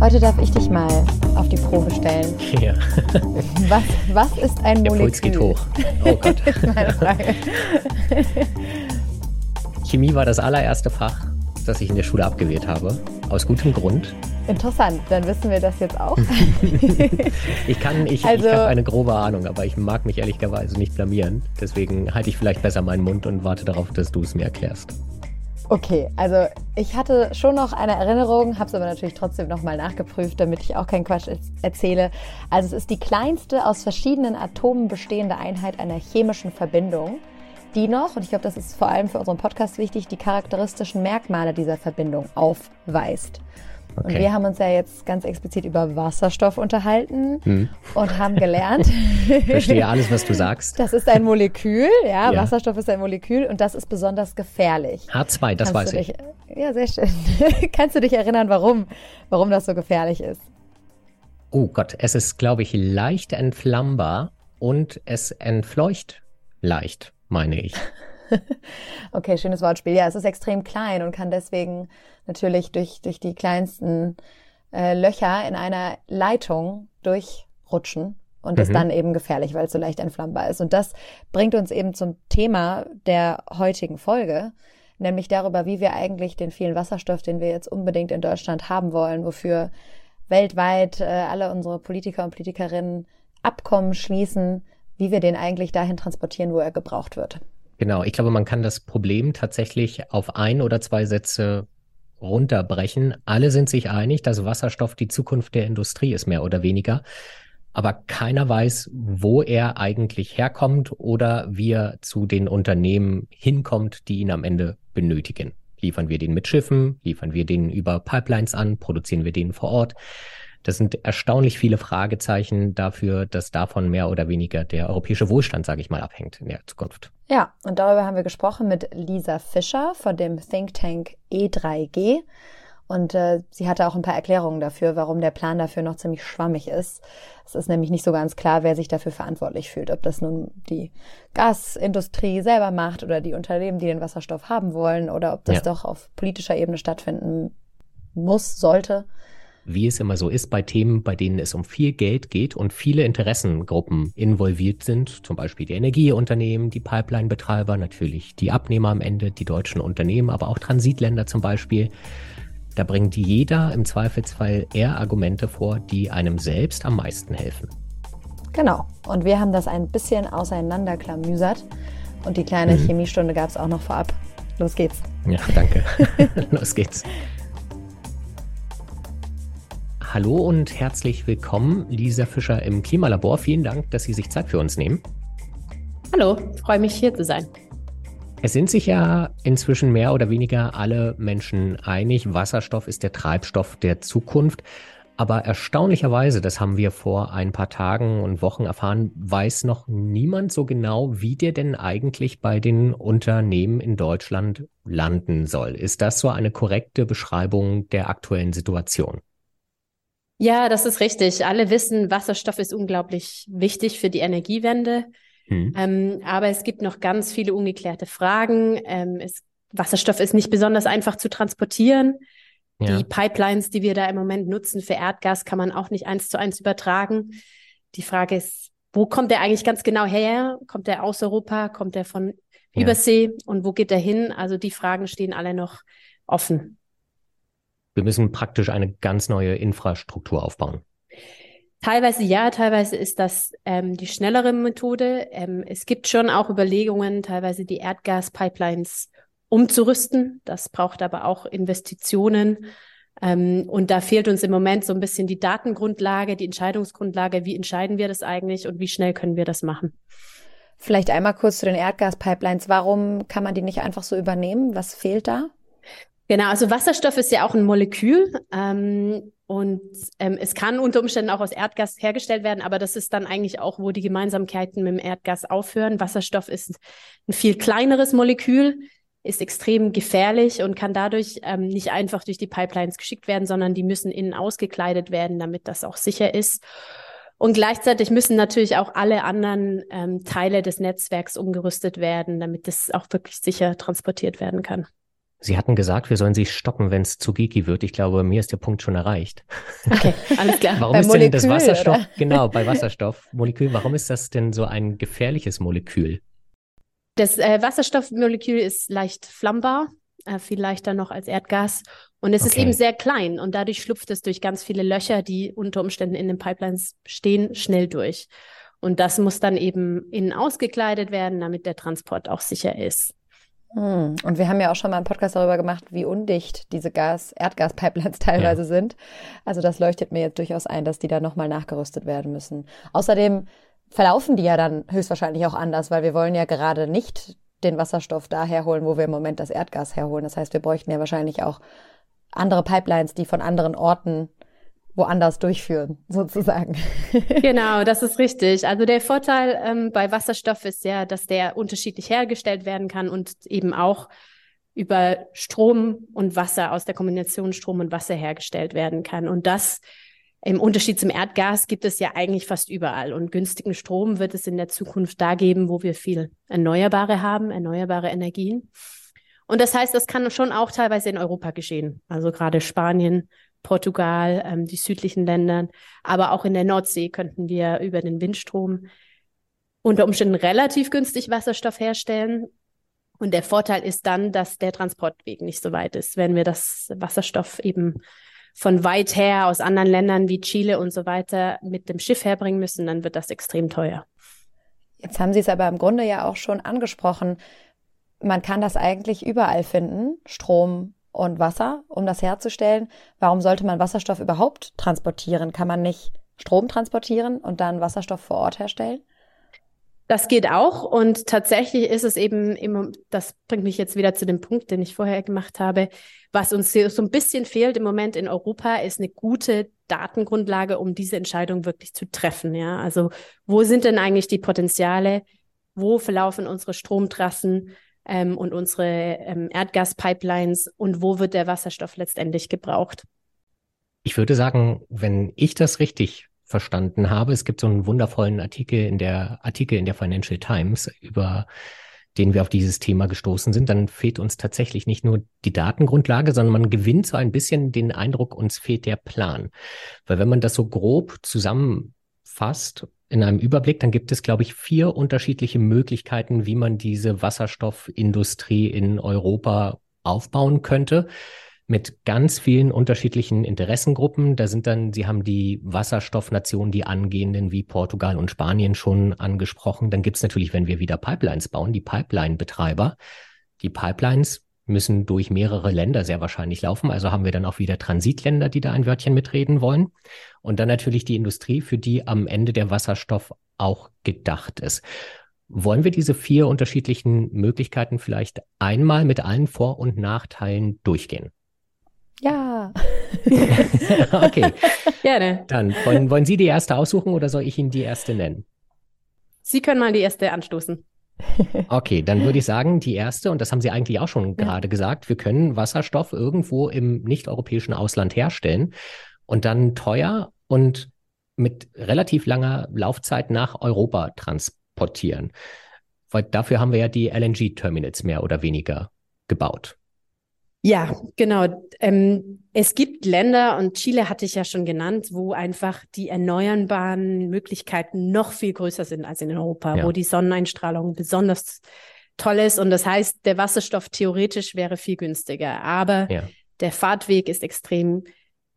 Heute darf ich dich mal auf die Probe stellen. Ja. Was, was ist ein Der Molekül? Puls geht hoch. Oh Gott. ist meine Frage. Chemie war das allererste Fach, das ich in der Schule abgewählt habe. Aus gutem Grund. Interessant, dann wissen wir das jetzt auch. Ich kann, ich, Also- ich habe eine grobe Ahnung, aber ich mag mich ehrlicherweise nicht blamieren. Deswegen halte ich vielleicht besser meinen Mund und warte darauf, dass du es mir erklärst. Okay, also ich hatte schon noch eine Erinnerung, habe es aber natürlich trotzdem nochmal nachgeprüft, damit ich auch keinen Quatsch er- erzähle. Also es ist die kleinste aus verschiedenen Atomen bestehende Einheit einer chemischen Verbindung, die noch, und ich glaube, das ist vor allem für unseren Podcast wichtig, die charakteristischen Merkmale dieser Verbindung aufweist. Und Okay. wir haben uns ja jetzt ganz explizit über Wasserstoff unterhalten Hm. und haben gelernt, Verstehe alles, was du sagst. das ist ein Molekül, ja, Ja. Wasserstoff ist ein Molekül und das ist besonders gefährlich. H2, das Kannst weiß ich. dich, Ja, sehr schön. Kannst du dich erinnern, warum, warum das so gefährlich ist? Oh Gott, es ist, glaube ich, leicht entflammbar und es entfleucht leicht, meine ich. Okay, schönes Wortspiel. Ja, es ist extrem klein und kann deswegen natürlich durch, durch die kleinsten äh, Löcher in einer Leitung durchrutschen und ist Mhm. dann eben gefährlich, weil es so leicht entflammbar ist. Und das bringt uns eben zum Thema der heutigen Folge, nämlich darüber, wie wir eigentlich den vielen Wasserstoff, den wir jetzt unbedingt in Deutschland haben wollen, wofür weltweit äh, alle unsere Politiker und Politikerinnen Abkommen schließen, wie wir den eigentlich dahin transportieren, wo er gebraucht wird. Genau, ich glaube, man kann das Problem tatsächlich auf ein oder zwei Sätze runterbrechen. Alle sind sich einig, dass Wasserstoff die Zukunft der Industrie ist, mehr oder weniger. Aber keiner weiß, wo er eigentlich herkommt oder wie er zu den Unternehmen hinkommt, die ihn am Ende benötigen. Liefern wir den mit Schiffen? Liefern wir den über Pipelines an? Produzieren wir den vor Ort? Das sind erstaunlich viele Fragezeichen dafür, dass davon mehr oder weniger der europäische Wohlstand, sage ich mal, abhängt in der Zukunft. Ja, und darüber haben wir gesprochen mit Lisa Fischer von dem Think Tank E3G. Und äh, sie hatte auch ein paar Erklärungen dafür, warum der Plan dafür noch ziemlich schwammig ist. Es ist nämlich nicht so ganz klar, wer sich dafür verantwortlich fühlt. Ob das nun die Gasindustrie selber macht oder die Unternehmen, die den Wasserstoff haben wollen, oder ob das Ja. doch auf politischer Ebene stattfinden muss, sollte. Wie es immer so ist bei Themen, bei denen es um viel Geld geht und viele Interessengruppen involviert sind, zum Beispiel die Energieunternehmen, die Pipeline-Betreiber, natürlich die Abnehmer am Ende, die deutschen Unternehmen, aber auch Transitländer zum Beispiel. Da bringt jeder im Zweifelsfall eher Argumente vor, die einem selbst am meisten helfen. Genau. Und wir haben das ein bisschen auseinanderklamüsert. Und die kleine Mhm. Chemiestunde gab es auch noch vorab. Los geht's. Ja, danke. Los geht's. Hallo und herzlich willkommen, Lisa Fischer im Klimalabor. Vielen Dank, dass Sie sich Zeit für uns nehmen. Hallo, freue mich hier zu sein. Es sind sich ja inzwischen mehr oder weniger alle Menschen einig, Wasserstoff ist der Treibstoff der Zukunft. Aber erstaunlicherweise, das haben wir vor ein paar Tagen und Wochen erfahren, weiß noch niemand so genau, wie der denn eigentlich bei den Unternehmen in Deutschland landen soll. Ist das so eine korrekte Beschreibung der aktuellen Situation? Ja, das ist richtig. Alle wissen, Wasserstoff ist unglaublich wichtig für die Energiewende. Hm. Ähm, aber es gibt noch ganz viele ungeklärte Fragen. Ähm, es, Wasserstoff ist nicht besonders einfach zu transportieren. Ja. Die Pipelines, die wir da im Moment nutzen für Erdgas, kann man auch nicht eins zu eins übertragen. Die Frage ist, wo kommt der eigentlich ganz genau her? Kommt der aus Europa? Kommt der von Ja. Übersee? Und wo geht der hin? Also die Fragen stehen alle noch offen. Wir müssen praktisch eine ganz neue Infrastruktur aufbauen. Teilweise ja, teilweise ist das ähm, die schnellere Methode. Ähm, es gibt schon auch Überlegungen, teilweise die Erdgaspipelines umzurüsten. Das braucht aber auch Investitionen. Ähm, und da fehlt uns im Moment so ein bisschen die Datengrundlage, die Entscheidungsgrundlage. Wie entscheiden wir das eigentlich und wie schnell können wir das machen? Vielleicht einmal kurz zu den Erdgaspipelines. Warum kann man die nicht einfach so übernehmen? Was fehlt da? Genau, also Wasserstoff ist ja auch ein Molekül ähm, und ähm, es kann unter Umständen auch aus Erdgas hergestellt werden, aber das ist dann eigentlich auch, wo die Gemeinsamkeiten mit dem Erdgas aufhören. Wasserstoff ist ein viel kleineres Molekül, ist extrem gefährlich und kann dadurch ähm, nicht einfach durch die Pipelines geschickt werden, sondern die müssen innen ausgekleidet werden, damit das auch sicher ist. Und gleichzeitig müssen natürlich auch alle anderen ähm, Teile des Netzwerks umgerüstet werden, damit das auch wirklich sicher transportiert werden kann. Sie hatten gesagt, wir sollen sie stoppen, wenn es zu geeky wird. Ich glaube, mir ist der Punkt schon erreicht. Okay, alles klar. warum bei ist Molekül, denn das Wasserstoff, oder? genau, bei Wasserstoffmolekül, warum ist das denn so ein gefährliches Molekül? Das äh, Wasserstoffmolekül ist leicht flammbar, äh, viel leichter noch als Erdgas. Und es okay. ist eben sehr klein und dadurch schlupft es durch ganz viele Löcher, die unter Umständen in den Pipelines stehen, schnell durch. Und das muss dann eben innen ausgekleidet werden, damit der Transport auch sicher ist. Hm. Und wir haben ja auch schon mal einen Podcast darüber gemacht, wie undicht diese Gas Erdgaspipelines teilweise ja. sind. Also das leuchtet mir jetzt durchaus ein, dass die da nochmal nachgerüstet werden müssen. Außerdem verlaufen die ja dann höchstwahrscheinlich auch anders, weil wir wollen ja gerade nicht den Wasserstoff da herholen, wo wir im Moment das Erdgas herholen. Das heißt, wir bräuchten ja wahrscheinlich auch andere Pipelines, die von anderen Orten woanders durchführen, sozusagen. Genau, das ist richtig. Also der Vorteil ähm, bei Wasserstoff ist ja, dass der unterschiedlich hergestellt werden kann und eben auch über Strom und Wasser aus der Kombination Strom und Wasser hergestellt werden kann. Und das im Unterschied zum Erdgas gibt es ja eigentlich fast überall. Und günstigen Strom wird es in der Zukunft da geben, wo wir viel Erneuerbare haben, erneuerbare Energien. Und das heißt, das kann schon auch teilweise in Europa geschehen. Also gerade Spanien, Portugal, ähm, die südlichen Länder, aber auch in der Nordsee könnten wir über den Windstrom unter Umständen relativ günstig Wasserstoff herstellen. Und der Vorteil ist dann, dass der Transportweg nicht so weit ist. Wenn wir das Wasserstoff eben von weit her aus anderen Ländern wie Chile und so weiter mit dem Schiff herbringen müssen, dann wird das extrem teuer. Jetzt haben Sie es aber im Grunde ja auch schon angesprochen. Man kann das eigentlich überall finden, Strom und Wasser, um das herzustellen. Warum sollte man Wasserstoff überhaupt transportieren? Kann man nicht Strom transportieren und dann Wasserstoff vor Ort herstellen? Das geht auch und tatsächlich ist es eben immer, das bringt mich jetzt wieder zu dem Punkt, den ich vorher gemacht habe, was uns so ein bisschen fehlt im Moment in Europa, ist eine gute Datengrundlage, um diese Entscheidung wirklich zu treffen. Ja, also wo sind denn eigentlich die Potenziale? Wo verlaufen unsere Stromtrassen ähm, und unsere ähm, Erdgaspipelines und wo wird der Wasserstoff letztendlich gebraucht? Ich würde sagen, wenn ich das richtig verstanden habe. Es gibt so einen wundervollen Artikel in der Artikel in der Financial Times über den wir auf dieses Thema gestoßen sind, dann fehlt uns tatsächlich nicht nur die Datengrundlage, sondern man gewinnt so ein bisschen den Eindruck, uns fehlt der Plan. Weil wenn man das so grob zusammenfasst in einem Überblick, dann gibt es, glaube ich, vier unterschiedliche Möglichkeiten, wie man diese Wasserstoffindustrie in Europa aufbauen könnte mit ganz vielen unterschiedlichen Interessengruppen. Da sind dann, Sie haben die Wasserstoffnationen, die angehenden wie Portugal und Spanien schon angesprochen. Dann gibt es natürlich, wenn wir wieder Pipelines bauen, die Pipeline-Betreiber. Die Pipelines müssen durch mehrere Länder sehr wahrscheinlich laufen. Also haben wir dann auch wieder Transitländer, die da ein Wörtchen mitreden wollen. Und dann natürlich die Industrie, für die am Ende der Wasserstoff auch gedacht ist. Wollen wir diese vier unterschiedlichen Möglichkeiten vielleicht einmal mit allen Vor- und Nachteilen durchgehen? Ja. okay. Gerne. Dann wollen, wollen Sie die erste aussuchen oder soll ich Ihnen die erste nennen? Sie können mal die erste anstoßen. Okay, dann würde ich sagen, die erste, und das haben Sie eigentlich auch schon ja. gerade gesagt, wir können Wasserstoff irgendwo im nicht-europäischen Ausland herstellen und dann teuer und mit relativ langer Laufzeit nach Europa transportieren. Weil dafür haben wir ja die LNG-Terminals mehr oder weniger gebaut. Ja, genau. Ähm, es gibt Länder, und Chile hatte ich ja schon genannt, wo einfach die erneuerbaren Möglichkeiten noch viel größer sind als in Europa, ja. wo die Sonneneinstrahlung besonders toll ist. Und das heißt, der Wasserstoff theoretisch wäre viel günstiger. Aber ja. der Fahrtweg ist extrem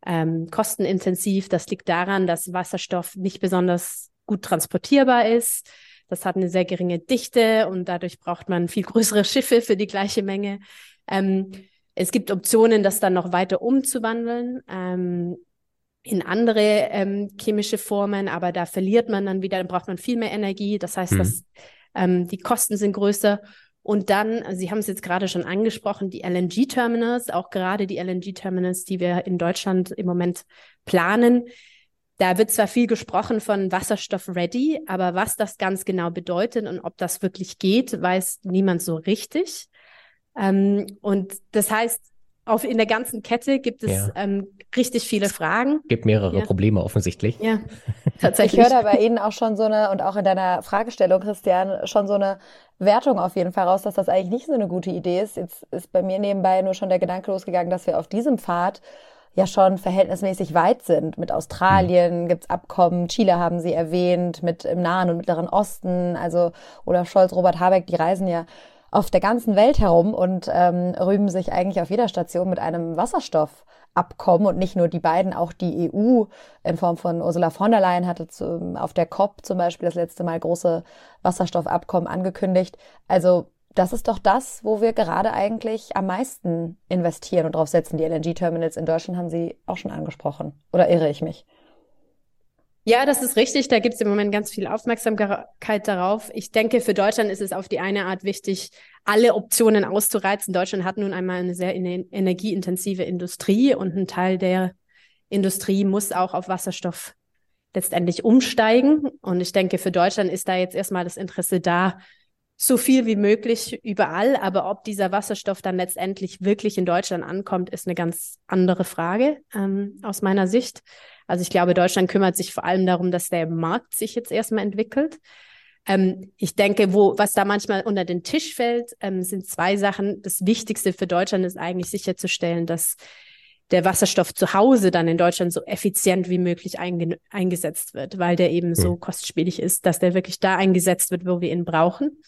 ähm, kostenintensiv. Das liegt daran, dass Wasserstoff nicht besonders gut transportierbar ist. Das hat eine sehr geringe Dichte und dadurch braucht man viel größere Schiffe für die gleiche Menge. Ähm, es gibt Optionen, das dann noch weiter umzuwandeln ähm, in andere ähm, chemische Formen, aber da verliert man dann wieder, dann braucht man viel mehr Energie. Das heißt, mhm. dass ähm, die Kosten sind größer. Und dann, also Sie haben es jetzt gerade schon angesprochen, die LNG-Terminals, auch gerade die LNG-Terminals, die wir in Deutschland im Moment planen. Da wird zwar viel gesprochen von Wasserstoff ready, aber was das ganz genau bedeutet und ob das wirklich geht, weiß niemand so richtig. Ähm, und das heißt, auf, in der ganzen Kette gibt es ja. ähm, richtig viele Fragen. Gibt mehrere ja. Probleme offensichtlich. Ja, tatsächlich. Ich höre da bei Ihnen auch schon so eine, und auch in deiner Fragestellung, Christian, schon so eine Wertung auf jeden Fall raus, dass das eigentlich nicht so eine gute Idee ist. Jetzt ist bei mir nebenbei nur schon der Gedanke losgegangen, dass wir auf diesem Pfad ja schon verhältnismäßig weit sind. Mit Australien mhm. gibt's Abkommen, Chile haben Sie erwähnt, mit im Nahen und Mittleren Osten, also Olaf Scholz, Robert Habeck, die reisen ja auf der ganzen Welt herum und ähm, rühmen sich eigentlich auf jeder Station mit einem Wasserstoffabkommen und nicht nur die beiden, auch die EU in Form von Ursula von der Leyen hatte zu, auf der COP zum Beispiel das letzte Mal große Wasserstoffabkommen angekündigt. Also das ist doch das, wo wir gerade eigentlich am meisten investieren und drauf setzen. Die LNG-Terminals in Deutschland haben Sie auch schon angesprochen. Oder irre ich mich? Ja, das ist richtig. Da gibt es im Moment ganz viel Aufmerksamkeit darauf. Ich denke, für Deutschland ist es auf die eine Art wichtig, alle Optionen auszureizen. Deutschland hat nun einmal eine sehr energieintensive Industrie und ein Teil der Industrie muss auch auf Wasserstoff letztendlich umsteigen. Und ich denke, für Deutschland ist da jetzt erstmal das Interesse da, so viel wie möglich überall. Aber ob dieser Wasserstoff dann letztendlich wirklich in Deutschland ankommt, ist eine ganz andere Frage ähm, aus meiner Sicht. Also ich glaube, Deutschland kümmert sich vor allem darum, dass der Markt sich jetzt erstmal entwickelt. Ähm, ich denke, wo, was da manchmal unter den Tisch fällt, ähm, sind zwei Sachen. Das Wichtigste für Deutschland ist eigentlich sicherzustellen, dass der Wasserstoff zu Hause dann in Deutschland so effizient wie möglich einge eingesetzt wird, weil der eben so hm. kostspielig ist, dass der wirklich da eingesetzt wird, wo wir ihn brauchen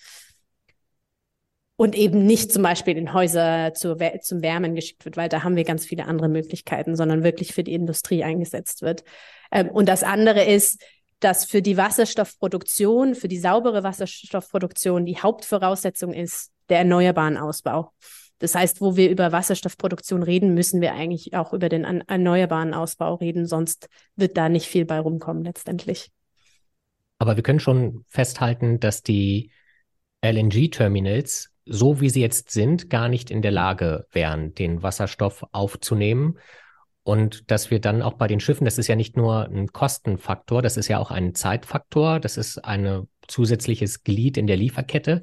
und eben nicht zum Beispiel in Häuser zur, zum Wärmen geschickt wird, weil da haben wir ganz viele andere Möglichkeiten, sondern wirklich für die Industrie eingesetzt wird. Ähm, und das andere ist, dass für die Wasserstoffproduktion, für die saubere Wasserstoffproduktion die Hauptvoraussetzung ist der erneuerbaren Ausbau. Das heißt, wo wir über Wasserstoffproduktion reden, müssen wir eigentlich auch über den erneuerbaren Ausbau reden, sonst wird da nicht viel bei rumkommen letztendlich. Aber wir können schon festhalten, dass die LNG-Terminals so wie sie jetzt sind, gar nicht in der Lage wären, den Wasserstoff aufzunehmen. Und dass wir dann auch bei den Schiffen, das ist ja nicht nur ein Kostenfaktor, das ist ja auch ein Zeitfaktor, das ist ein zusätzliches Glied in der Lieferkette.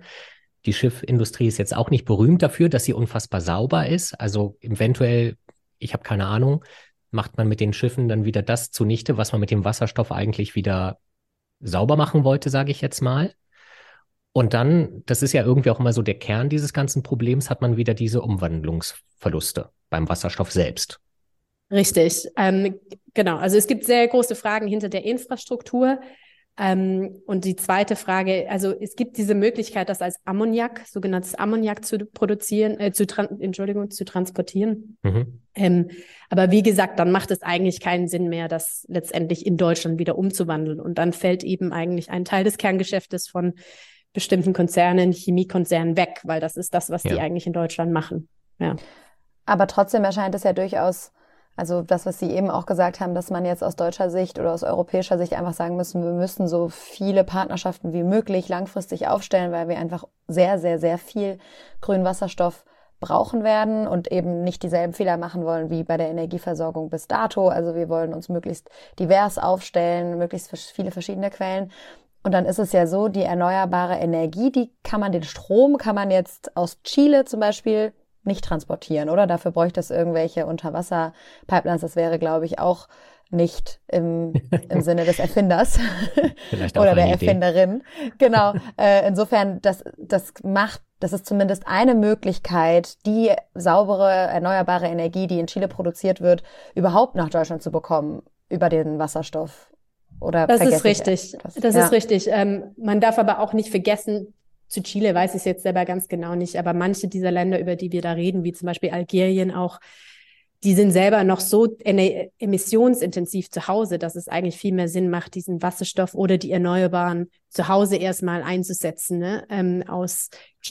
Die Schiffindustrie ist jetzt auch nicht berühmt dafür, dass sie unfassbar sauber ist. Also eventuell, ich habe keine Ahnung, macht man mit den Schiffen dann wieder das zunichte, was man mit dem Wasserstoff eigentlich wieder sauber machen wollte, sage ich jetzt mal. Und dann, das ist ja irgendwie auch immer so der Kern dieses ganzen Problems, hat man wieder diese Umwandlungsverluste beim Wasserstoff selbst. Richtig, ähm, genau. Also es gibt sehr große Fragen hinter der Infrastruktur. Ähm, und die zweite Frage, also es gibt diese Möglichkeit, das als Ammoniak, sogenanntes Ammoniak zu produzieren, äh, zu Entschuldigung, zu transportieren. Mhm. Ähm, aber wie gesagt, dann macht es eigentlich keinen Sinn mehr, das letztendlich in Deutschland wieder umzuwandeln. Und dann fällt eben eigentlich ein Teil des Kerngeschäftes von bestimmten Konzernen, Chemiekonzernen weg, weil das ist das, was ja. die eigentlich in Deutschland machen. Ja. Aber trotzdem erscheint es ja durchaus, also das, was Sie eben auch gesagt haben, dass man jetzt aus deutscher Sicht oder aus europäischer Sicht einfach sagen müssen, wir müssen so viele Partnerschaften wie möglich langfristig aufstellen, weil wir einfach sehr, sehr, sehr viel grünen Wasserstoff brauchen werden und eben nicht dieselben Fehler machen wollen wie bei der Energieversorgung bis dato. Also wir wollen uns möglichst divers aufstellen, möglichst viele verschiedene Quellen. Und dann ist es ja so, die erneuerbare Energie, die kann man, den Strom kann man jetzt aus Chile zum Beispiel nicht transportieren, oder? Dafür bräuchte es irgendwelche Unterwasser-Pipelines. Das wäre, glaube ich, auch nicht im, im Sinne des Erfinders oder der Idee. Erfinderin. Genau. Äh, insofern, das, das macht, das ist zumindest eine Möglichkeit, die saubere, erneuerbare Energie, die in Chile produziert wird, überhaupt nach Deutschland zu bekommen über den Wasserstoff. Oder das ist richtig. Das, das ja. ist richtig. Ähm, man darf aber auch nicht vergessen, zu Chile weiß ich es jetzt selber ganz genau nicht, aber manche dieser Länder, über die wir da reden, wie zum Beispiel Algerien auch, die sind selber noch so emissionsintensiv zu Hause, dass es eigentlich viel mehr Sinn macht, diesen Wasserstoff oder die Erneuerbaren zu Hause erstmal einzusetzen, ne? ähm, aus,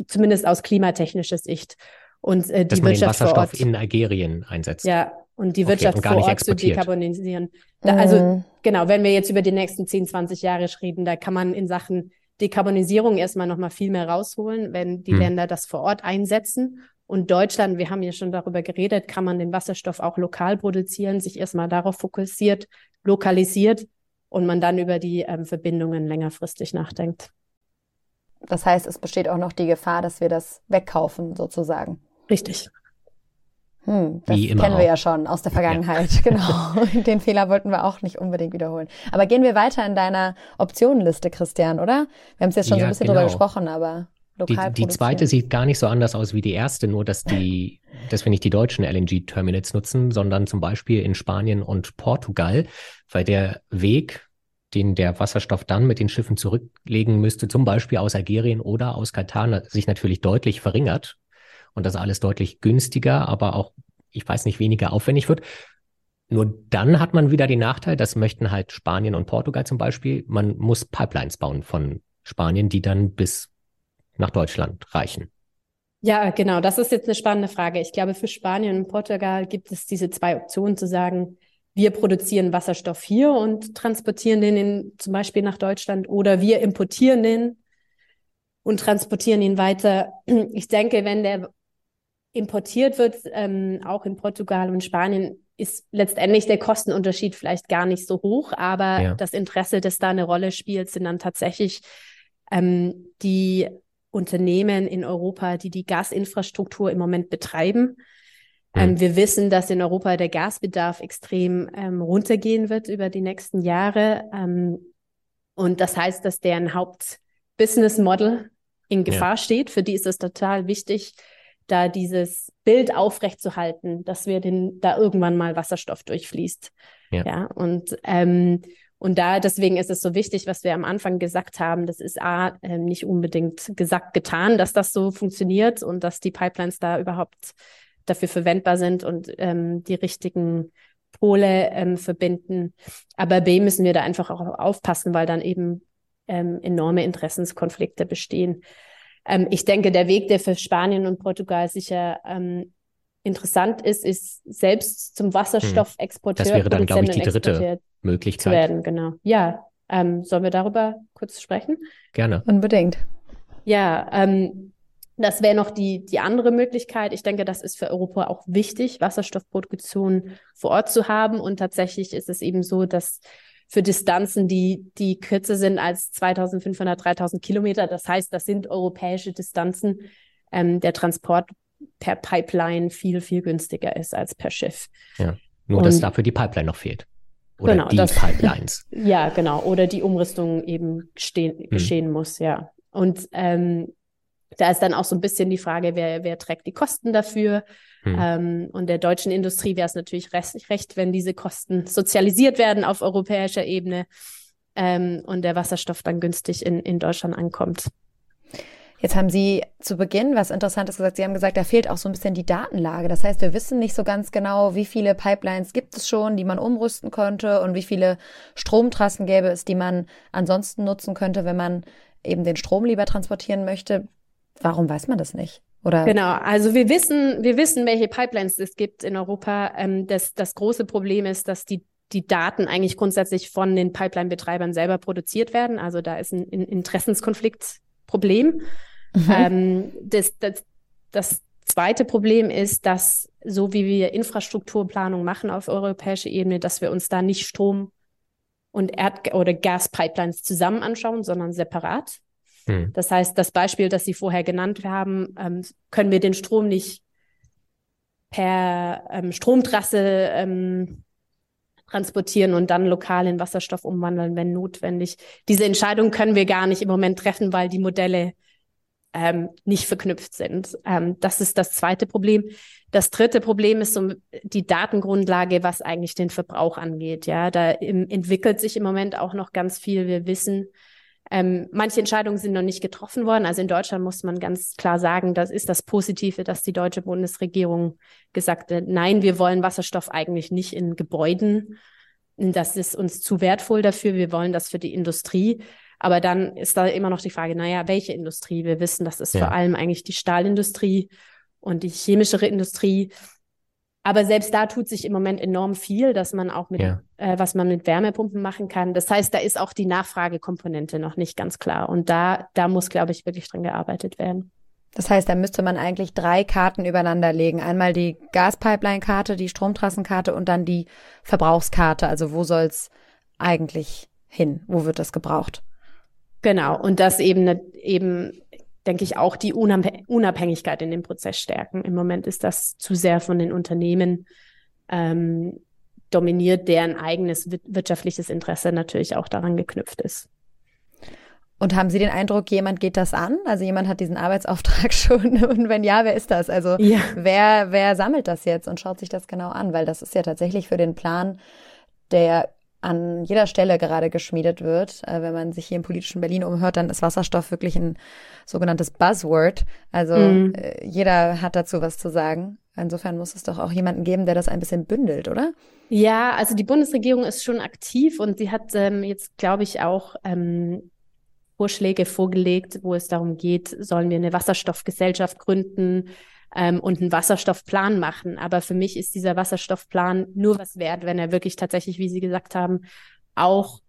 zumindest aus klimatechnischer Sicht. Und äh, die Dass man Wirtschaft den Wasserstoff vor Ort, in Algerien einsetzt. Ja, und die Wirtschaft okay, und vor Ort zu dekarbonisieren. Da, also mhm. genau, wenn wir jetzt über die nächsten 10, 20 Jahre reden, da kann man in Sachen Dekarbonisierung erstmal nochmal viel mehr rausholen, wenn die mhm. Länder das vor Ort einsetzen. Und Deutschland, wir haben ja schon darüber geredet, kann man den Wasserstoff auch lokal produzieren, sich erstmal darauf fokussiert, lokalisiert und man dann über die ähm, Verbindungen längerfristig nachdenkt. Das heißt, es besteht auch noch die Gefahr, dass wir das wegkaufen, sozusagen. Richtig. Hm, das kennen wir auch. ja schon aus der Vergangenheit, ja. genau. Den Fehler wollten wir auch nicht unbedingt wiederholen. Aber gehen wir weiter in deiner Optionenliste, Christian, oder? Wir haben es jetzt schon ja, so ein bisschen genau. drüber gesprochen, aber lokal die, die zweite sieht gar nicht so anders aus wie die erste, nur dass die, dass wir nicht die deutschen LNG-Terminals nutzen, sondern zum Beispiel in Spanien und Portugal, weil der Weg, den der Wasserstoff dann mit den Schiffen zurücklegen müsste, zum Beispiel aus Algerien oder aus Katar, sich natürlich deutlich verringert und das alles deutlich günstiger, aber auch, ich weiß nicht, weniger aufwendig wird. Nur dann hat man wieder den Nachteil, das möchten halt Spanien und Portugal zum Beispiel, man muss Pipelines bauen von Spanien, die dann bis nach Deutschland reichen. Ja, genau. Das ist jetzt eine spannende Frage. Ich glaube, für Spanien und Portugal gibt es diese zwei Optionen zu sagen, wir produzieren Wasserstoff hier und transportieren den in, zum Beispiel nach Deutschland oder wir importieren den und transportieren ihn weiter. Ich denke, wenn der importiert wird, ähm, auch in Portugal und Spanien, ist letztendlich der Kostenunterschied vielleicht gar nicht so hoch, aber ja. das Interesse, das da eine Rolle spielt, sind dann tatsächlich ähm, die Unternehmen in Europa, die die Gasinfrastruktur im Moment betreiben. Ähm, mhm. wir wissen, dass in Europa der Gasbedarf extrem ähm, runtergehen wird über die nächsten Jahre. Ähm, und das heißt, dass deren Hauptbusiness Model in Gefahr ja. steht. Für die ist es total wichtig, da dieses Bild aufrechtzuhalten, dass wir den, da irgendwann mal Wasserstoff durchfließt. Ja, ja und, ähm, und da, deswegen ist es so wichtig, was wir am Anfang gesagt haben. Das ist A, äh, nicht unbedingt gesagt, getan, dass das so funktioniert und dass die Pipelines da überhaupt dafür verwendbar sind und ähm, die richtigen Pole ähm, verbinden. Aber B müssen wir da einfach auch aufpassen, weil dann eben ähm, enorme Interessenskonflikte bestehen. Ähm, ich denke, der Weg, der für Spanien und Portugal sicher ähm, interessant ist, ist selbst zum Wasserstoffexporteur. Das wäre dann, glaube ich, die dritte Möglichkeit. Zu werden, genau. Ja, ähm, sollen wir darüber kurz sprechen? Gerne. Unbedingt. Ja, ähm, das wäre noch die, die andere Möglichkeit. Ich denke, das ist für Europa auch wichtig, Wasserstoffproduktion vor Ort zu haben. Und tatsächlich ist es eben so, dass für Distanzen, die, die kürzer sind als 2500, 3000 Kilometer. Das heißt, das sind europäische Distanzen. Ähm, der Transport per Pipeline viel, viel günstiger ist als per Schiff. Ja, nur Und, dass dafür die Pipeline noch fehlt. Oder genau, die das, Pipelines. Ja, genau. Oder die Umrüstung eben stehen, hm. geschehen muss, ja. Und ähm, da ist dann auch so ein bisschen die Frage, wer, wer trägt die Kosten dafür? Hm. Ähm, und der deutschen Industrie wäre es natürlich recht, recht, wenn diese Kosten sozialisiert werden auf europäischer Ebene ähm, und der Wasserstoff dann günstig in, in Deutschland ankommt. Jetzt haben Sie zu Beginn was Interessantes gesagt. Sie haben gesagt, da fehlt auch so ein bisschen die Datenlage. Das heißt, wir wissen nicht so ganz genau, wie viele Pipelines gibt es schon, die man umrüsten könnte und wie viele Stromtrassen gäbe es, die man ansonsten nutzen könnte, wenn man eben den Strom lieber transportieren möchte. Warum weiß man das nicht? Oder? Genau, also wir wissen, wir wissen, welche Pipelines es gibt in Europa. Ähm, das, das große Problem ist, dass die, die Daten eigentlich grundsätzlich von den Pipeline-Betreibern selber produziert werden. Also da ist ein, ein Interessenskonfliktproblem. Mhm. Ähm, das, das, das zweite Problem ist, dass so wie wir Infrastrukturplanung machen auf europäischer Ebene, dass wir uns da nicht Strom und Erd- oder Gaspipelines zusammen anschauen, sondern separat. Hm. Das heißt, das Beispiel, das Sie vorher genannt haben, ähm, können wir den Strom nicht per ähm, Stromtrasse ähm, transportieren und dann lokal in Wasserstoff umwandeln, wenn notwendig. Diese Entscheidung können wir gar nicht im Moment treffen, weil die Modelle ähm, nicht verknüpft sind. Ähm, das ist das zweite Problem. Das dritte Problem ist so die Datengrundlage, was eigentlich den Verbrauch angeht. Ja, da im, entwickelt sich im Moment auch noch ganz viel. Wir wissen, ähm, manche Entscheidungen sind noch nicht getroffen worden. Also in Deutschland muss man ganz klar sagen, das ist das Positive, dass die deutsche Bundesregierung gesagt hat, nein, wir wollen Wasserstoff eigentlich nicht in Gebäuden. Das ist uns zu wertvoll dafür. Wir wollen das für die Industrie. Aber dann ist da immer noch die Frage, naja, welche Industrie? Wir wissen, das ist ja. vor allem eigentlich die Stahlindustrie und die chemischere Industrie. Aber selbst da tut sich im Moment enorm viel, dass man auch mit, ja. äh, was man mit Wärmepumpen machen kann. Das heißt, da ist auch die Nachfragekomponente noch nicht ganz klar. Und da, da muss, glaube ich, wirklich dran gearbeitet werden. Das heißt, da müsste man eigentlich drei Karten übereinander legen. Einmal die Gaspipeline-Karte, die Stromtrassenkarte und dann die Verbrauchskarte. Also wo soll's eigentlich hin? Wo wird das gebraucht? Genau. Und das eben, eben denke ich, auch die Unabhängigkeit in dem Prozess stärken. Im Moment ist das zu sehr von den Unternehmen ähm, dominiert, deren eigenes wirtschaftliches Interesse natürlich auch daran geknüpft ist. Und haben Sie den Eindruck, jemand geht das an? Also jemand hat diesen Arbeitsauftrag schon und wenn ja, wer ist das? Also ja. wer, wer sammelt das jetzt und schaut sich das genau an? Weil das ist ja tatsächlich für den Plan, der an jeder Stelle gerade geschmiedet wird. Äh, wenn man sich hier im politischen Berlin umhört, dann ist Wasserstoff wirklich ein sogenanntes Buzzword. Also mhm. äh, jeder hat dazu was zu sagen. Insofern muss es doch auch jemanden geben, der das ein bisschen bündelt, oder? Ja, also die Bundesregierung ist schon aktiv und sie hat ähm, jetzt, glaube ich, auch ähm, Vorschläge vorgelegt, wo es darum geht, sollen wir eine Wasserstoffgesellschaft gründen ähm, und einen Wasserstoffplan machen. Aber für mich ist dieser Wasserstoffplan nur was wert, wenn er wirklich tatsächlich, wie Sie gesagt haben, auch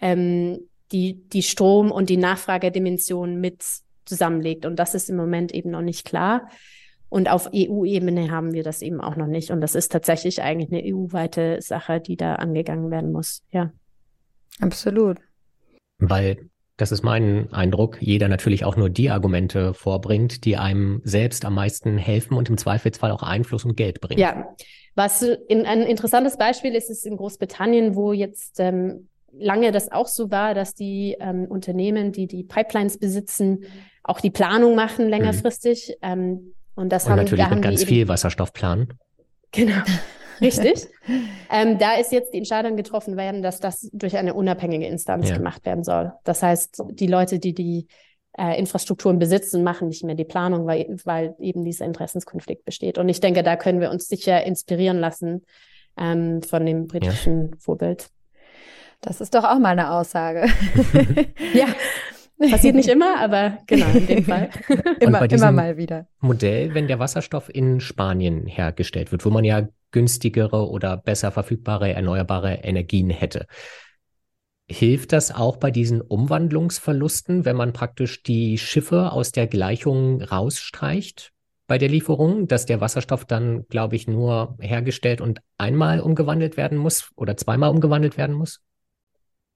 ähm, die, die Strom- und die Nachfragedimension mit zusammenlegt. Und das ist im Moment eben noch nicht klar. Und auf EU-Ebene haben wir das eben auch noch nicht. Und das ist tatsächlich eigentlich eine EU-weite Sache, die da angegangen werden muss. Ja. Absolut. Weil das ist mein Eindruck, jeder natürlich auch nur die Argumente vorbringt, die einem selbst am meisten helfen und im Zweifelsfall auch Einfluss und Geld bringen. Ja, was in, ein interessantes Beispiel ist, ist in Großbritannien, wo jetzt ähm, lange das auch so war, dass die ähm, Unternehmen, die die Pipelines besitzen, auch die Planung machen längerfristig. Mhm. Ähm, und das und haben natürlich da mit ganz viel Wasserstoff planen. Genau. Richtig. ähm, da ist jetzt die Entscheidung getroffen werden, dass das durch eine unabhängige Instanz ja. gemacht werden soll. Das heißt, die Leute, die die äh, Infrastrukturen besitzen, machen nicht mehr die Planung, weil, weil eben dieser Interessenskonflikt besteht. Und ich denke, da können wir uns sicher inspirieren lassen ähm, von dem britischen ja. Vorbild. Das ist doch auch mal eine Aussage. ja, Passiert nicht immer, aber genau, in dem Fall. immer, immer mal wieder. Modell, wenn der Wasserstoff in Spanien hergestellt wird, wo man ja günstigere oder besser verfügbare erneuerbare Energien hätte. Hilft das auch bei diesen Umwandlungsverlusten, wenn man praktisch die Schiffe aus der Gleichung rausstreicht bei der Lieferung, dass der Wasserstoff dann, glaube ich, nur hergestellt und einmal umgewandelt werden muss oder zweimal umgewandelt werden muss?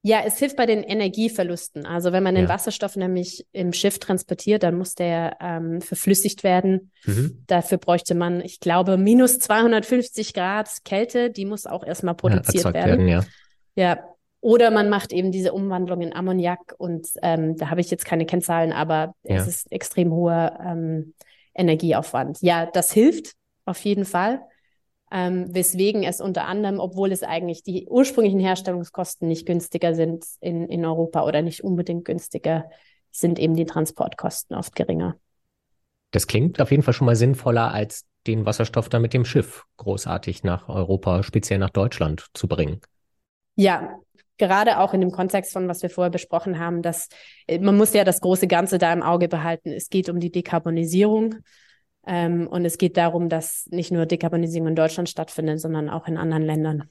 Ja, es hilft bei den Energieverlusten. Also wenn man den Wasserstoff nämlich im Schiff transportiert, dann muss der ähm, verflüssigt werden. Mhm. Dafür bräuchte man, ich glaube, minus 250 Grad Kälte. Die muss auch erstmal produziert ja, werden. werden. Ja. ja. Oder man macht eben diese Umwandlung in Ammoniak und ähm, da habe ich jetzt keine Kennzahlen, aber ja. es ist extrem hoher ähm, Energieaufwand. Ja, das hilft auf jeden Fall ähm, weswegen es unter anderem, obwohl es eigentlich die ursprünglichen Herstellungskosten nicht günstiger sind in, in Europa oder nicht unbedingt günstiger, sind eben die Transportkosten oft geringer. Das klingt auf jeden Fall schon mal sinnvoller, als den Wasserstoff dann mit dem Schiff großartig nach Europa, speziell nach Deutschland zu bringen. Ja, gerade auch in dem Kontext von, was wir vorher besprochen haben, dass äh, man muss ja das große Ganze da im Auge behalten. Es geht um die Dekarbonisierung ähm, und es geht darum, dass nicht nur Dekarbonisierung in Deutschland stattfindet, sondern auch in anderen Ländern.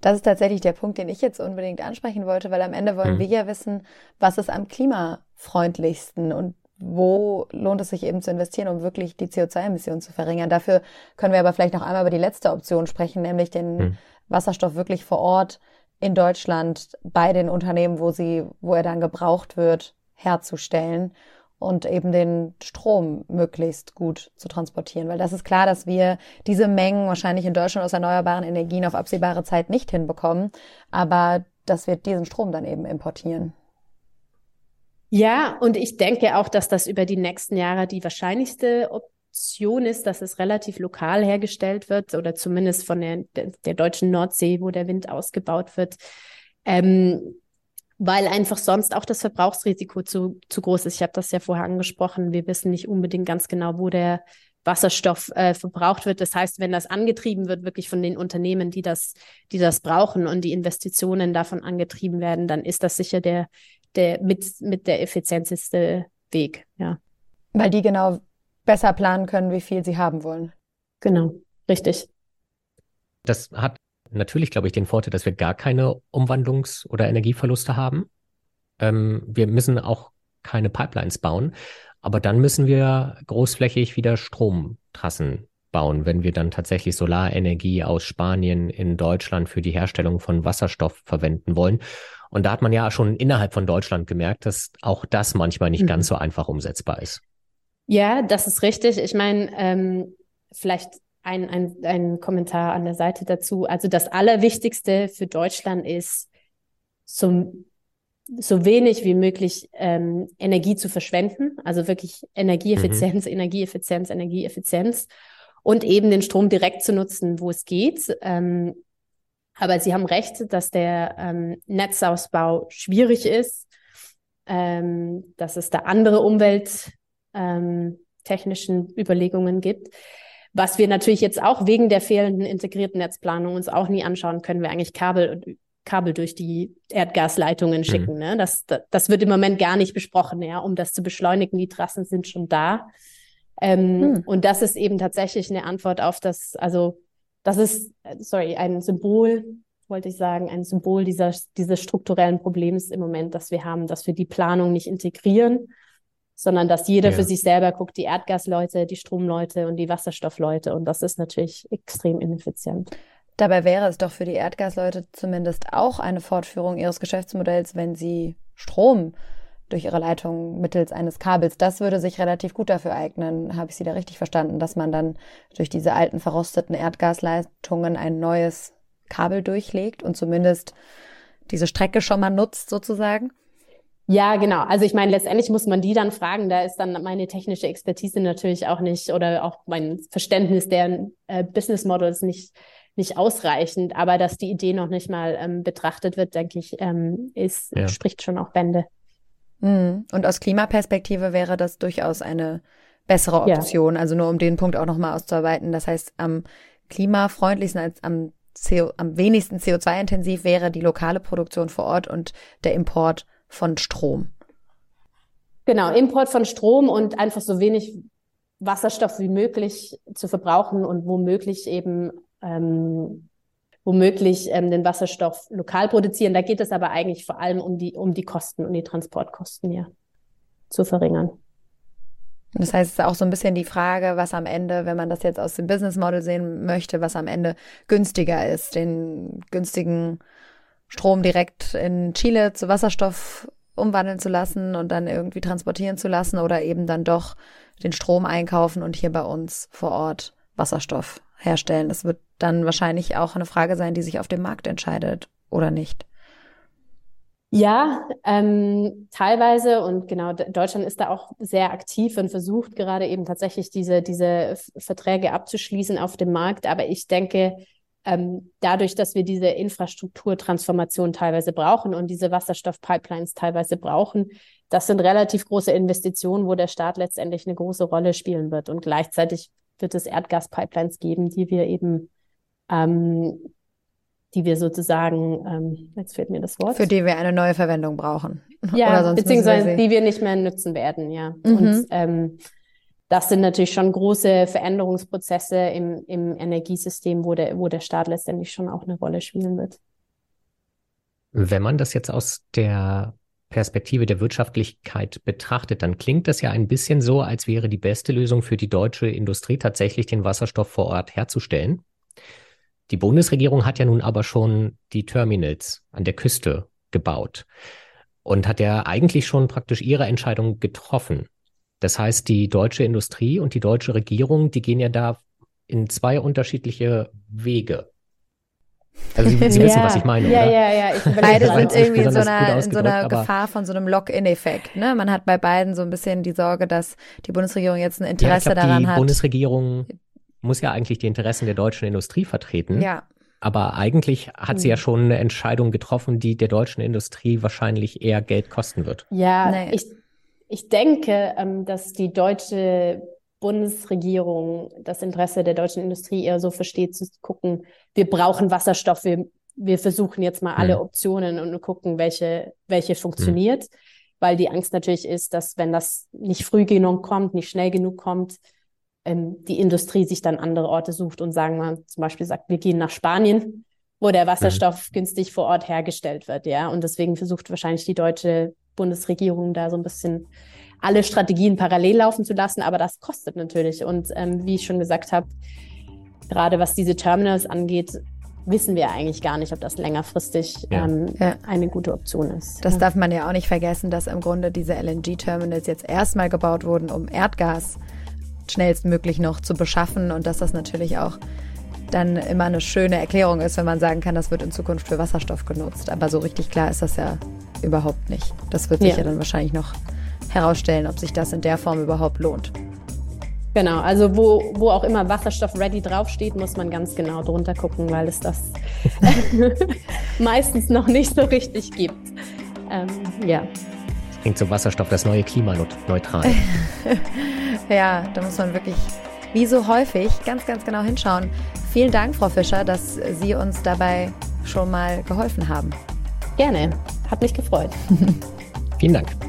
Das ist tatsächlich der Punkt, den ich jetzt unbedingt ansprechen wollte, weil am Ende wollen mhm. wir ja wissen, was ist am klimafreundlichsten und wo lohnt es sich eben zu investieren, um wirklich die CO2-Emissionen zu verringern. Dafür können wir aber vielleicht noch einmal über die letzte Option sprechen, nämlich den mhm. Wasserstoff wirklich vor Ort in Deutschland bei den Unternehmen, wo sie, wo er dann gebraucht wird, herzustellen und eben den Strom möglichst gut zu transportieren. Weil das ist klar, dass wir diese Mengen wahrscheinlich in Deutschland aus erneuerbaren Energien auf absehbare Zeit nicht hinbekommen, aber dass wir diesen Strom dann eben importieren. Ja, und ich denke auch, dass das über die nächsten Jahre die wahrscheinlichste Option ist, dass es relativ lokal hergestellt wird oder zumindest von der, der deutschen Nordsee, wo der Wind ausgebaut wird. Ähm, weil einfach sonst auch das Verbrauchsrisiko zu, zu groß ist. Ich habe das ja vorher angesprochen. Wir wissen nicht unbedingt ganz genau, wo der Wasserstoff äh, verbraucht wird. Das heißt, wenn das angetrieben wird, wirklich von den Unternehmen, die das, die das brauchen und die Investitionen davon angetrieben werden, dann ist das sicher der, der mit, mit der effizienteste Weg, ja. Weil die genau besser planen können, wie viel sie haben wollen. Genau, richtig. Das hat natürlich, glaube ich, den Vorteil, dass wir gar keine Umwandlungs- oder Energieverluste haben. Ähm, wir müssen auch keine Pipelines bauen, aber dann müssen wir großflächig wieder Stromtrassen bauen, wenn wir dann tatsächlich Solarenergie aus Spanien in Deutschland für die Herstellung von Wasserstoff verwenden wollen. Und da hat man ja schon innerhalb von Deutschland gemerkt, dass auch das manchmal nicht mhm. ganz so einfach umsetzbar ist. Ja, das ist richtig. Ich meine, ähm, vielleicht ein, ein, ein Kommentar an der Seite dazu. Also das Allerwichtigste für Deutschland ist, so, so wenig wie möglich ähm, Energie zu verschwenden. Also wirklich Energieeffizienz, mhm. Energieeffizienz, Energieeffizienz und eben den Strom direkt zu nutzen, wo es geht. Ähm, aber Sie haben recht, dass der ähm, Netzausbau schwierig ist, ähm, dass es da andere umwelttechnischen ähm, Überlegungen gibt. Was wir natürlich jetzt auch wegen der fehlenden integrierten Netzplanung uns auch nie anschauen können, wir eigentlich Kabel, Kabel durch die Erdgasleitungen mhm. schicken. Mhm. Ne? Das, das wird im Moment gar nicht besprochen, ja, um das zu beschleunigen. Die Trassen sind schon da. Ähm, hm. Und das ist eben tatsächlich eine Antwort auf das, also das ist, sorry, ein Symbol, wollte ich sagen, ein Symbol dieser, dieses strukturellen Problems im Moment, das wir haben, dass wir die Planung nicht integrieren, sondern dass jeder ja. für sich selber guckt, die Erdgasleute, die Stromleute und die Wasserstoffleute. Und das ist natürlich extrem ineffizient. Dabei wäre es doch für die Erdgasleute zumindest auch eine Fortführung ihres Geschäftsmodells, wenn sie Strom durch ihre Leitung mittels eines Kabels. Das würde sich relativ gut dafür eignen. Habe ich Sie da richtig verstanden, dass man dann durch diese alten verrosteten Erdgasleitungen ein neues Kabel durchlegt und zumindest diese Strecke schon mal nutzt sozusagen? Ja, genau. Also ich meine, letztendlich muss man die dann fragen. Da ist dann meine technische Expertise natürlich auch nicht oder auch mein Verständnis der äh, Business Models nicht nicht ausreichend. Aber dass die Idee noch nicht mal ähm, betrachtet wird, denke ich, ähm, ist ja. spricht schon auch Bände. Mhm. Und aus Klimaperspektive wäre das durchaus eine bessere Option. Ja. Also nur um den Punkt auch nochmal auszuarbeiten. Das heißt, am klimafreundlichsten als am, CO, am wenigsten CO2-intensiv wäre die lokale Produktion vor Ort und der Import von Strom. Genau, Import von Strom und einfach so wenig Wasserstoff wie möglich zu verbrauchen und womöglich eben ähm, womöglich ähm, den Wasserstoff lokal produzieren. Da geht es aber eigentlich vor allem um die, um die Kosten, um die Transportkosten ja zu verringern. Das heißt, es ist auch so ein bisschen die Frage, was am Ende, wenn man das jetzt aus dem Business Model sehen möchte, was am Ende günstiger ist, den günstigen Strom direkt in Chile zu Wasserstoff umwandeln zu lassen und dann irgendwie transportieren zu lassen oder eben dann doch den Strom einkaufen und hier bei uns vor Ort Wasserstoff herstellen. Das wird dann wahrscheinlich auch eine Frage sein, die sich auf dem Markt entscheidet oder nicht. Ja, ähm, teilweise und genau, Deutschland ist da auch sehr aktiv und versucht gerade eben tatsächlich diese, diese Verträge abzuschließen auf dem Markt. Aber ich denke, ähm, dadurch, dass wir diese Infrastrukturtransformation teilweise brauchen und diese Wasserstoffpipelines teilweise brauchen, das sind relativ große Investitionen, wo der Staat letztendlich eine große Rolle spielen wird. Und gleichzeitig wird es Erdgaspipelines geben, die wir eben, ähm, die wir sozusagen, ähm, jetzt fehlt mir das Wort. Für die wir eine neue Verwendung brauchen. Ja, beziehungsweise die wir nicht mehr nutzen werden, ja. Mhm. Und ähm, das sind natürlich schon große Veränderungsprozesse im, im Energiesystem, wo der, wo der Staat letztendlich schon auch eine Rolle spielen wird. Wenn man das jetzt aus der Perspektive der Wirtschaftlichkeit betrachtet, dann klingt das ja ein bisschen so, als wäre die beste Lösung für die deutsche Industrie tatsächlich den Wasserstoff vor Ort herzustellen. Die Bundesregierung hat ja nun aber schon die Terminals an der Küste gebaut und hat ja eigentlich schon praktisch ihre Entscheidung getroffen. Das heißt, die deutsche Industrie und die deutsche Regierung, die gehen ja da in zwei unterschiedliche Wege. Also Sie, Sie wissen, was ich meine, ja, oder? Ja, ja, ja. Beide sind irgendwie in so einer, in so einer Gefahr von so einem Lock-in-Effekt. Ne? Man hat bei beiden so ein bisschen die Sorge, dass die Bundesregierung jetzt ein Interesse ja, glaub, daran die hat. Die Bundesregierung muss ja eigentlich die Interessen der deutschen Industrie vertreten. Ja. Aber eigentlich hat sie ja hm. schon eine Entscheidung getroffen, die der deutschen Industrie wahrscheinlich eher Geld kosten wird. Ja, nee. ich, ich denke, ähm, dass die deutsche Bundesregierung das Interesse der deutschen Industrie eher so versteht, zu gucken, wir brauchen Wasserstoff, wir, wir versuchen jetzt mal alle mhm. Optionen und gucken, welche, welche funktioniert. Mhm. Weil die Angst natürlich ist, dass wenn das nicht früh genug kommt, nicht schnell genug kommt, ähm, die Industrie sich dann andere Orte sucht und sagen wir zum Beispiel sagt, wir gehen nach Spanien, wo der Wasserstoff mhm. günstig vor Ort hergestellt wird, ja. Und deswegen versucht wahrscheinlich die deutsche Bundesregierung da so ein bisschen alle Strategien parallel laufen zu lassen, aber das kostet natürlich. Und ähm, wie ich schon gesagt habe, gerade was diese Terminals angeht, wissen wir eigentlich gar nicht, ob das längerfristig ja. Ähm, ja. eine gute Option ist. Das ja. darf man ja auch nicht vergessen, dass im Grunde diese LNG-Terminals jetzt erstmal gebaut wurden, um Erdgas schnellstmöglich noch zu beschaffen und dass das natürlich auch dann immer eine schöne Erklärung ist, wenn man sagen kann, das wird in Zukunft für Wasserstoff genutzt. Aber so richtig klar ist das ja überhaupt nicht. Das wird sich ja, ja dann wahrscheinlich noch herausstellen, ob sich das in der Form überhaupt lohnt. Genau, also wo, wo auch immer Wasserstoff ready draufsteht, muss man ganz genau drunter gucken, weil es das meistens noch nicht so richtig gibt. Ähm, ja. Das klingt so Wasserstoff, das neue klimaneutral. ja, da muss man wirklich, wie so häufig, ganz, ganz genau hinschauen. Vielen Dank, Frau Fischer, dass Sie uns dabei schon mal geholfen haben. Gerne, hat mich gefreut. Vielen Dank.